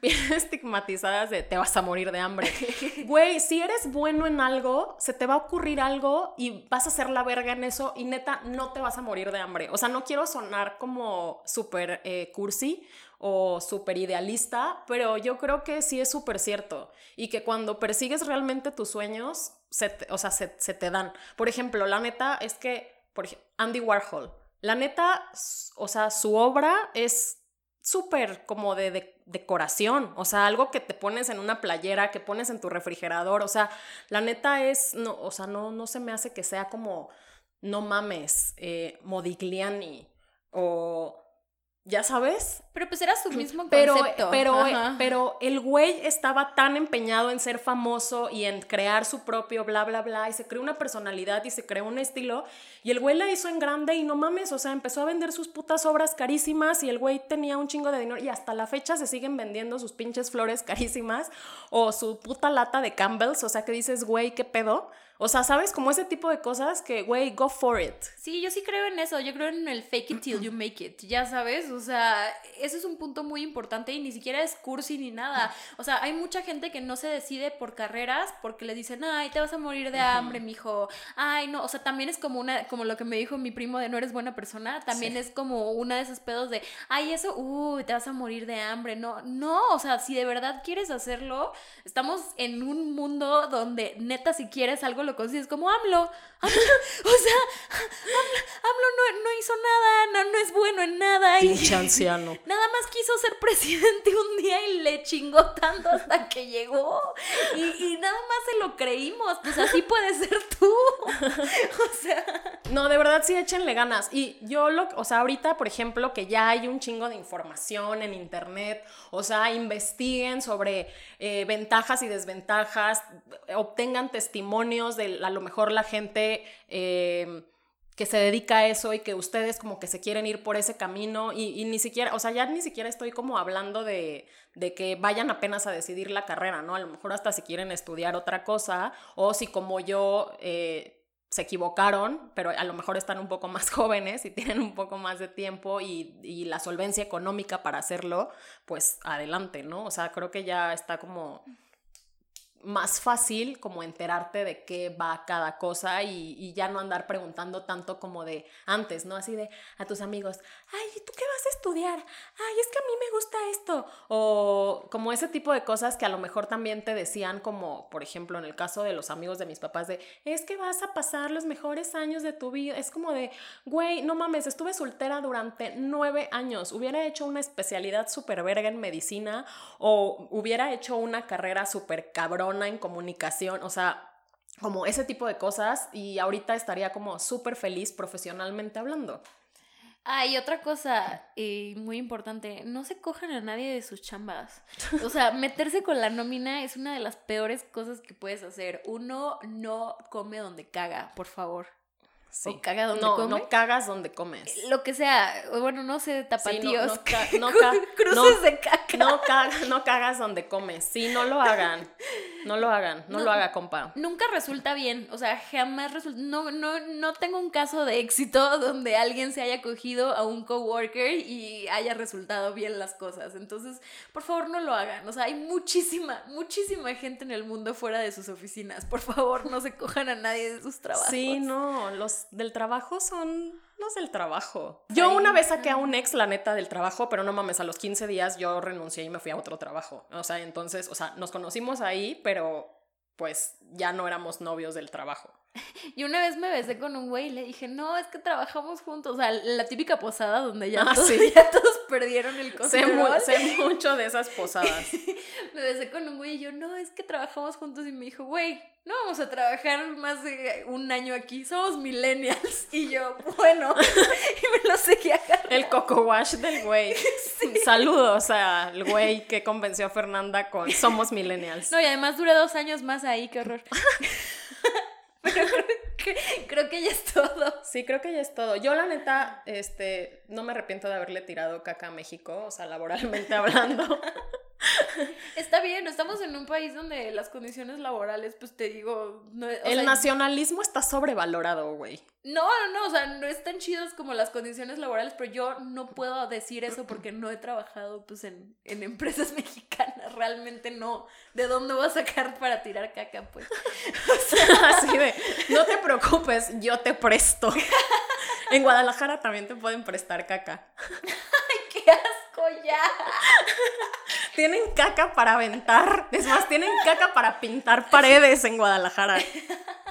bien estigmatizadas de te vas a morir de hambre. Güey, si eres bueno en algo, se te va a ocurrir algo y vas a hacer la verga en eso y neta no te vas a morir de hambre. O sea, no quiero sonar como súper eh, cursi o súper idealista, pero yo creo que sí es súper cierto y que cuando persigues realmente tus sueños, se o sea, se, te dan. Por ejemplo, la neta es que, por Andy Warhol, la neta, o sea, su obra es súper como de, decoración, o sea, algo que te pones en una playera, que pones en tu refrigerador, o sea, la neta es, no, o sea, no, no se me hace que sea como, no mames, eh, Modigliani o ya sabes. Pero pues era su mismo pero, concepto. Pero, pero el güey estaba tan empeñado en ser famoso y en crear su propio bla, bla, bla, y se creó una personalidad y se creó un estilo, y el güey la hizo en grande y no mames, o sea, empezó a vender sus putas obras carísimas y el güey tenía un chingo de dinero y hasta la fecha se siguen vendiendo sus pinches flores carísimas o su puta lata de Campbell's, o sea, que dices, güey, ¿qué pedo? O sea, ¿sabes? Como ese tipo de cosas que, güey, go for it. Sí, yo sí creo en eso. Yo creo en el fake it till you make it. Ya sabes, o sea, ese es un punto muy importante y ni siquiera es cursi ni nada. O sea, hay mucha gente que no se decide por carreras porque le dicen, ay, te vas a morir de hambre, mijo. Ay, no. O sea, también es como una, como lo que me dijo mi primo de no eres buena persona. También es como una de esos pedos de, ay, eso, uy, te vas a morir de hambre. No, no. O sea, si de verdad quieres hacerlo, estamos en un mundo donde neta, si quieres algo, lo consigues como AMLO. o sea, AMLO, no, hizo nada, no, no, es bueno en nada. Pinche anciano. Nada más quiso ser presidente un día y le chingó tanto hasta que llegó. Y, nada más se lo creímos. Pues así puedes ser tú. o sea. No, de verdad sí échenle ganas. Y yo lo, o sea, ahorita, por ejemplo, que ya hay un chingo de información en internet, o sea, investiguen sobre eh, ventajas y desventajas, obtengan testimonios de a lo mejor la gente em, que se dedica a eso y que ustedes como que se quieren ir por ese camino y, ni siquiera, o sea, ya ni siquiera estoy como hablando de, de, que vayan apenas a decidir la carrera, ¿no? A lo mejor hasta si quieren estudiar otra cosa o si como yo... Eh, se equivocaron, pero a lo mejor están un poco más jóvenes y tienen un poco más de tiempo y, y, la solvencia económica para hacerlo, pues adelante, ¿no? O sea, creo que ya está como más fácil como enterarte de qué va cada cosa y, ya no andar preguntando tanto como de antes, ¿no? Así de a tus amigos, ay, ¿y tú qué vas a estudiar? Ay, es que a mí me gusta esto. O como ese tipo de cosas que a lo mejor también te decían como, por ejemplo, en el caso de los amigos de mis papás, de, es que vas a pasar los mejores años de tu vida. Es como de, güey, no mames, estuve soltera durante nueve años. Hubiera hecho una especialidad súper verga en medicina o hubiera hecho una carrera súper cabrón en comunicación, o sea, como ese tipo de cosas y ahorita estaría como súper feliz profesionalmente hablando. Ah, y otra cosa muy importante, no se cojan a nadie de sus chambas. O sea, meterse con la nómina es una de las peores cosas que puedes hacer. Uno no come donde caga, por favor. Sí. O caga donde no, No cagas donde comes. Lo que sea, bueno, no sé, tapatíos. no, cruces de caca. No, no cagas donde comes. Sí, no lo hagan. No lo hagan, no, No. lo haga, compa. Nunca resulta bien, o sea, jamás resulta. No, no, no tengo un caso de éxito donde alguien se haya cogido a un coworker y haya resultado bien las cosas. Entonces, por favor, no lo hagan. O sea, hay muchísima, muchísima gente en el mundo fuera de sus oficinas. Por favor, no se cojan a nadie de sus trabajos. Sí, no, los del trabajo son los del trabajo. Yo una vez saqué a un ex, la neta, del trabajo, pero no mames, a los 15 días yo renuncié y me fui a otro trabajo. O sea, entonces, o sea, nos conocimos ahí, pero pues ya no éramos novios del trabajo. Y una vez me besé con un güey y le dije, no, es que trabajamos juntos. O sea, la típica posada donde ya, Ah, todos, sí. ya todos perdieron el Sé, mu- control. sé mucho de esas posadas. Me besé con un güey y yo, no, es que trabajamos juntos. Y me dijo, güey, no vamos a trabajar más de un año aquí, somos millennials. Y yo, bueno, y me lo seguí agarrando. El coco wash del güey. Saludos al güey que convenció a Fernanda con Somos Millennials. No, y además duré dos años más ahí, qué horror. Creo que, ya es todo. Sí, creo que ya es todo. Yo, la neta, este, no me arrepiento de haberle tirado caca a México, o sea, laboralmente hablando. Está bien, estamos en un país donde las condiciones laborales, pues te digo, no, o El sea, nacionalismo está sobrevalorado, güey. No, no, no, o sea, no están chidos como las condiciones laborales, pero yo no puedo decir eso porque no he trabajado pues en, en empresas mexicanas, realmente no. ¿De dónde voy a sacar para tirar caca, pues? Así de, no te preocupes, yo te presto. En Guadalajara también te pueden prestar caca. ¡Qué asco ya! Tienen caca para aventar. Es más, tienen caca para pintar paredes en Guadalajara.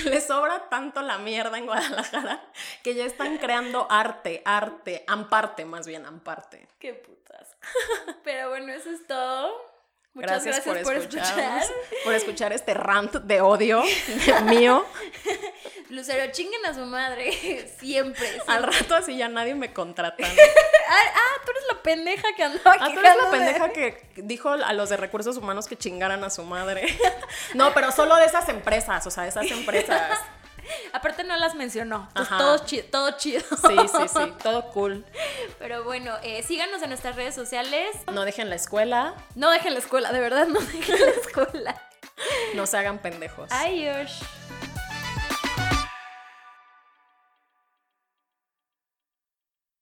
Les sobra tanto la mierda en Guadalajara que ya están creando arte, arte, amparte más bien, amparte. ¡Qué putas! Pero bueno, eso es todo. Muchas Gracias, gracias, por, escuchar. por escuchar este rant de odio mío. Lucero, chinguen a su madre. Siempre. siempre. Al rato así ya nadie me contrata. ¿no? Ah, ah, tú eres la pendeja que andaba Ah, tú eres la pendeja que dijo a los de recursos humanos que chingaran a su madre. No, pero solo de esas empresas, o sea, de esas empresas. Aparte no las mencionó. Entonces, todo chido. Todo chido. Sí, sí, sí, todo cool. Pero bueno, eh, síganos en nuestras redes sociales. No dejen la escuela, No dejen la escuela, de verdad, no dejen la escuela. no se hagan pendejos. Adiós.